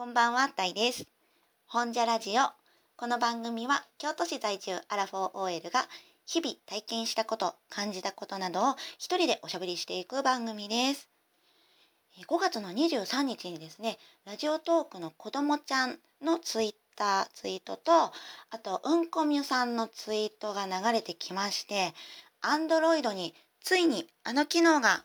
こんばんは、たいです。本じゃラジオ。この番組は京都市在住アラフォー OL が日々体験したこと、感じたことなどを一人でおしゃべりしていく番組です。5月の23日にですね、ラジオトークの子どもちゃんのツイッター、ツイートと、あと、うんこみゅさんのツイートが流れてきまして、アンドロイドについにあの機能が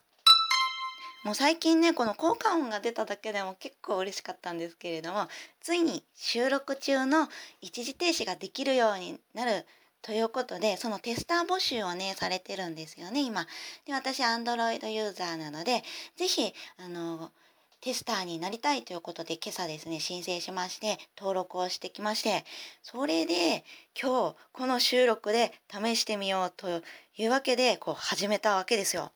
もう最近ねこの効果音が出ただけでも結構嬉しかったんですけれどもついに収録中の一時停止ができるようになるということでそのテスター募集をねされてるんですよね今。で私 Android ユーザーなので是非あのテスターになりたいということで今朝ですね申請しまして登録をしてきましてそれで今日この収録で試してみようというわけでこう始めたわけですよ。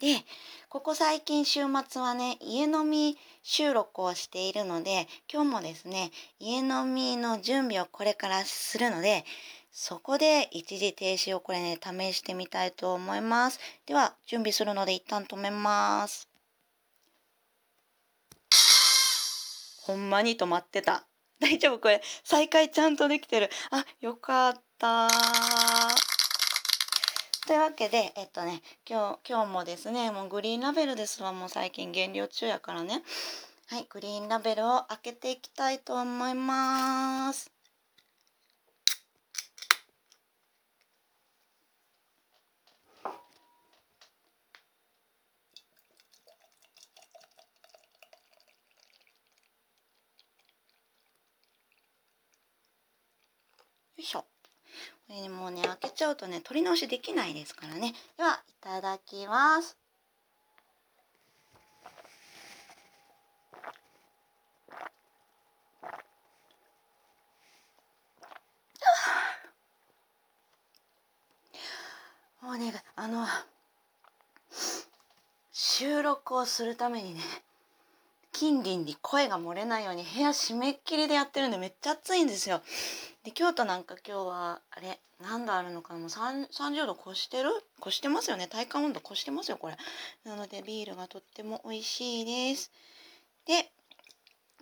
でここ最近週末はね家飲み収録をしているので今日もですね家飲みの準備をこれからするのでそこで一時停止をこれね試してみたいと思います。では準備するので一旦止めます。ほんまに止まってた。大丈夫？これ再開ちゃんとできてる。あよかったというわけで、えっとね、今日、今日もですね、もうグリーンラベルですわ、もう最近減量中やからね。はい、グリーンラベルを開けていきたいと思います。これね、もうね、開けちゃうとね、取り直しできないですからね。では、いただきます。もうね、あの、収録をするためにね、近隣に声が漏れないように部屋閉めっきりでやってるんでめっちゃ暑いんですよ。で京都なんか今日はあれ何度あるのかな？もう30度越してる？越してますよね？体感温度越してますよこれ。なのでビールがとっても美味しいです。で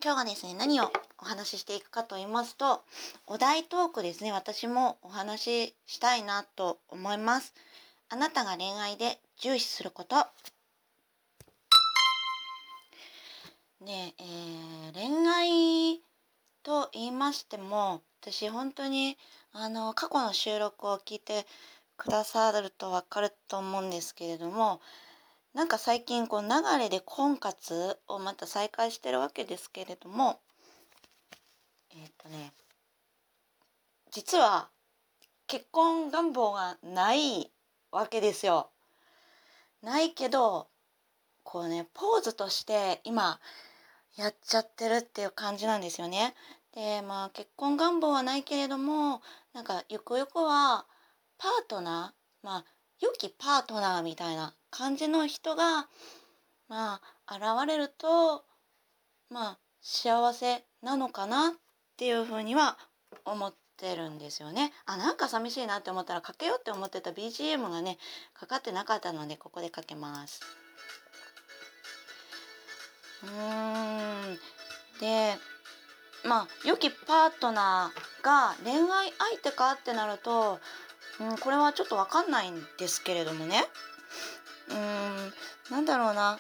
今日はですね何をお話ししていくかと言いますとお題トークですね。私もお話ししたいなと思います。あなたが恋愛で重視すること。ねえー恋愛と言いましても私本当にあの過去の収録を聞いてくださると分かると思うんですけれどもなんか最近こう流れで婚活をまた再開してるわけですけれどもえっ、とね実は結婚願望がないわけですよ。ないけどこうねポーズとして今やっちゃってるっていう感じなんですよね。でまあ結婚願望はないけれどもなんかゆくゆくはパートナーまあ良きパートナーみたいな感じの人がまあ現れるとまあ幸せなのかなっていうふうには思ってるんですよね。あなんか寂しいなって思ったらかけようって思ってた BGM がねかかってなかったのでここでかけます。うーんでまあ良きパートナーが恋愛相手かってなると、うん、これはちょっと分かんないんですけれどもね。うーんなんだろうな。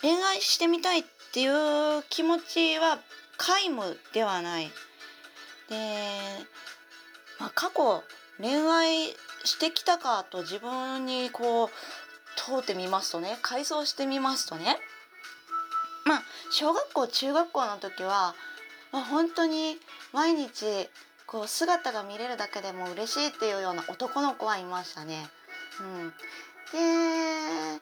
恋愛してみたいっていう気持ちは皆無ではない。で、まあ、過去恋愛してきたかと自分にこう問うてみますとね。回想してみますとね。まあ小学校中学校の時は、まあ、本当に毎日こう姿が見れるだけでも嬉しいっていうような男の子はいましたね。うん、で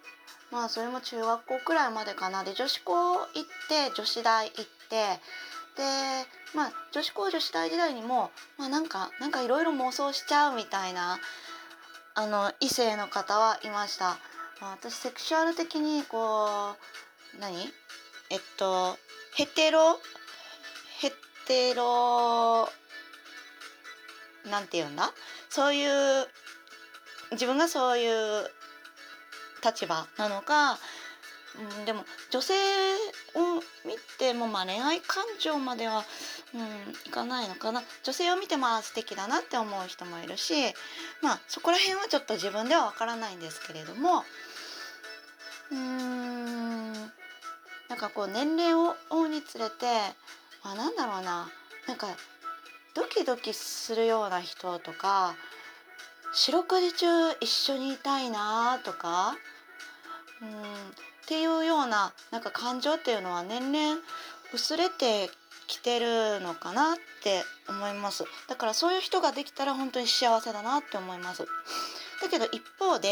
まあそれも中学校くらいまでかなで女子校行って女子大行ってでまあ女子校女子大時代にもまあなんかなんかいろいろ妄想しちゃうみたいなあの異性の方はいました。まあ、私セクシュアル的にこう何？えっとヘテロヘテロなんて言うんだ？そういう自分がそういう立場なのかうん、でも女性を見てもまあ恋愛感情までは、うん、いかないのかな。女性を見てまあ素敵だなって思う人もいるしまあそこら辺はちょっと自分ではわからないんですけれどもうーんなんかこう年齢を追うにつれてあなんだろうな。なんかドキドキするような人とか四六時中一緒にいたいなとかうんっていうようななんか感情っていうのは年々薄れてきてるのかなって思います。だからそういう人ができたら本当に幸せだなって思います。だけど一方で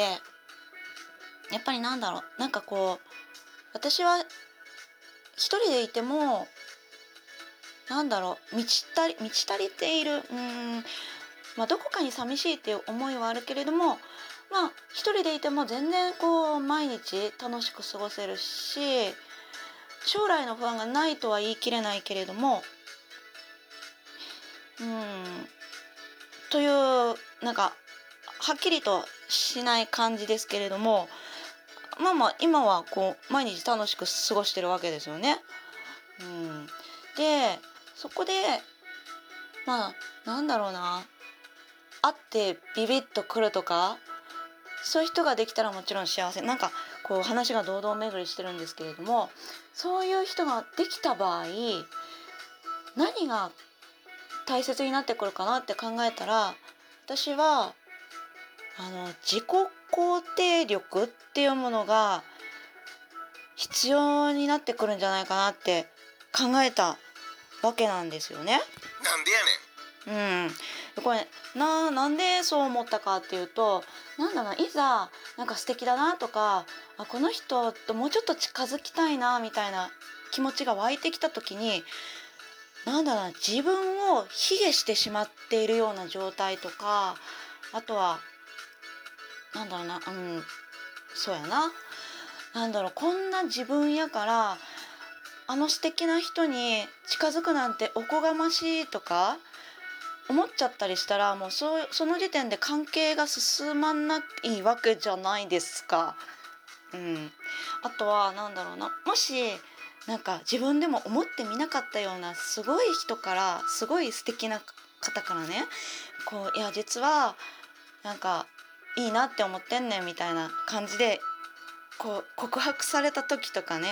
やっぱりなんだろう。なんかこう私は一人でいてもなんだろう満ち足り満ち足りている。うん。まあどこかに寂しいっていう思いはあるけれどもまあ一人でいても全然こう毎日楽しく過ごせるし将来の不安がないとは言い切れないけれどもうん。というなんかはっきりとしない感じですけれどもまあまあ今はこう毎日楽しく過ごしてるわけですよね。うん、でそこでまあなんだろうな。会ってビビッとくるとかそういう人ができたらもちろん幸せ。なんかこう話が堂々巡りしてるんですけれどもそういう人ができた場合何が大切になってくるかなって考えたら私はあの自己肯定力っていうものが必要になってくるんじゃないかなって考えたわけなんですよね。なんでやねん。うん、これななんでそう思ったかっていうとなんだないざなんか素敵だなとかあこの人ともうちょっと近づきたいなみたいな気持ちが湧いてきた時になんだな自分を卑下してしまっているような状態とかあとはなんだろうなうんそうやななんだろうこんな自分やからあの素敵な人に近づくなんておこがましいとか思っちゃったりしたらもうその時点で関係が進まないわけじゃないですか。うん、あとは何だろうなもしなんか自分でも思ってみなかったようなすごい人からすごい素敵な方からねこういや実はなんかいいなって思ってんねんみたいな感じでこう告白された時とかね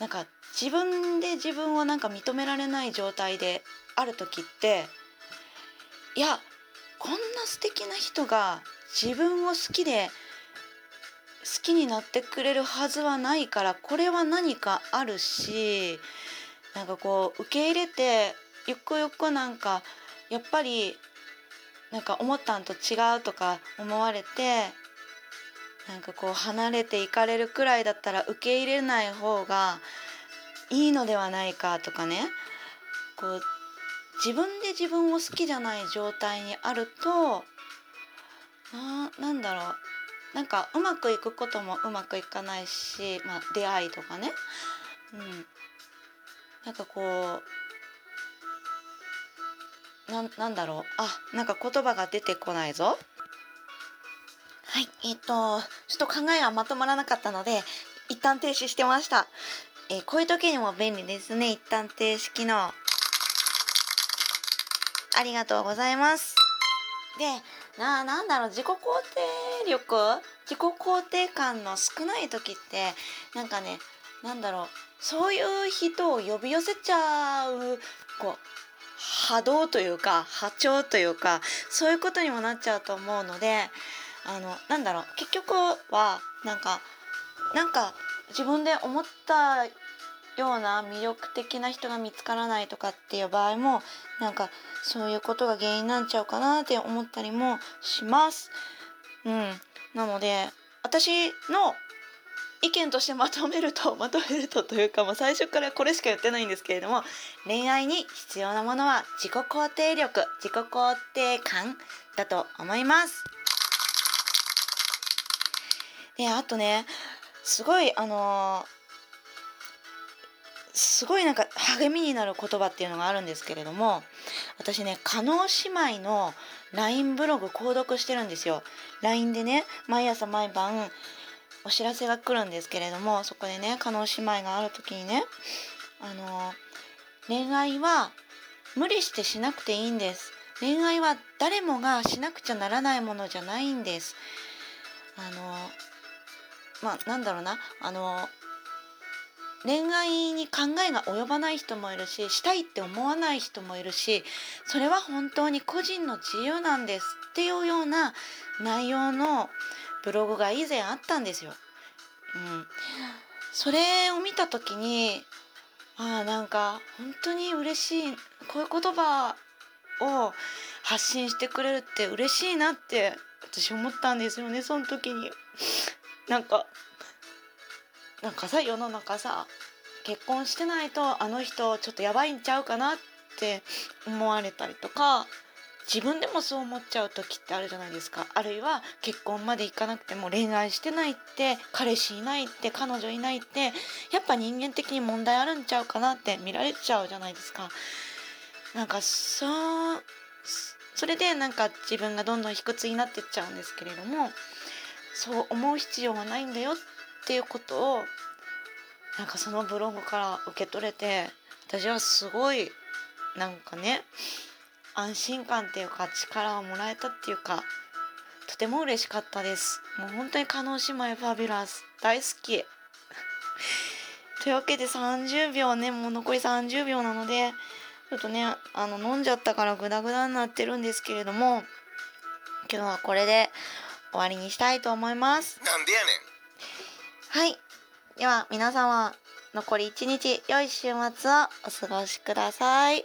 なんか自分で自分をなんか認められない状態である時っていやこんな素敵な人が自分を好きで好きになってくれるはずはないからこれは何かあるしなんかこう受け入れてゆくゆくなんかやっぱりなんか思ったんと違うとか思われてなんかこう離れていかれるくらいだったら受け入れない方がいいのではないかとかね。こう自分で自分を好きじゃない状態にあるとななんだろう。なんかうまくいくこともうまくいかないし、まあ、出会いとかね、うん、なんかこうななんだろう。あなんか言葉が出てこないぞ。はいえっ、ー、とちょっと考えがまとまらなかったので一旦停止してました。えー、こういう時にも便利ですね一旦停止機能。ありがとうございます。でななんだろう自己肯定力？自己肯定感の少ない時ってなんかねなんだろうそういう人を呼び寄せちゃうこう波動というか波長というかそういうことにもなっちゃうと思うのであのなんだろう結局はなんかなんか自分で思ったような魅力的な人が見つからないとかっていう場合もなんかそういうことが原因になんちゃうかなって思ったりもします。うん、なので私の意見としてまとめるとまとめるとというかもう最初からこれしか言ってないんですけれども恋愛に必要なものは自己肯定力自己肯定感だと思います。であとねすごいあのすごいなんか励みになる言葉っていうのがあるんですけれども私ね加納姉妹の LINE ブログ購読してるんですよ。LINE でね毎朝毎晩お知らせが来るんですけれどもそこでね加納姉妹がある時にねあの恋愛は無理してしなくていいんです。恋愛は誰もがしなくちゃならないものじゃないんです。あのまあなんだろうなあの恋愛に考えが及ばない人もいるししたいって思わない人もいるしそれは本当に個人の自由なんですっていうような内容のブログが以前あったんですよ。うん、それを見た時にああなんか本当に嬉しいこういう言葉を発信してくれるって嬉しいなって私思ったんですよねその時に。なんかなんかさ世の中さ結婚してないとあの人ちょっとやばいんちゃうかなって思われたりとか自分でもそう思っちゃう時ってあるじゃないですかあるいは結婚までいかなくても恋愛してないって彼氏いないって彼女いないってやっぱ人間的に問題あるんちゃうかなって見られちゃうじゃないですか。なんかそうそれでなんか自分がどんどん卑屈になってっちゃうんですけれどもそう思う必要がないんだよっていうことをなんかそのブログから受け取れて私はすごいなんかね安心感っていうか力をもらえたっていうかとても嬉しかったです。もう本当に叶姉妹ファビュラス大好き。というわけで30秒ねもう残り30秒なのでちょっとねあの飲んじゃったからグダグダになってるんですけれども今日はこれで終わりにしたいと思います。なんでやねん。はい。では皆様残り一日良い週末をお過ごしください。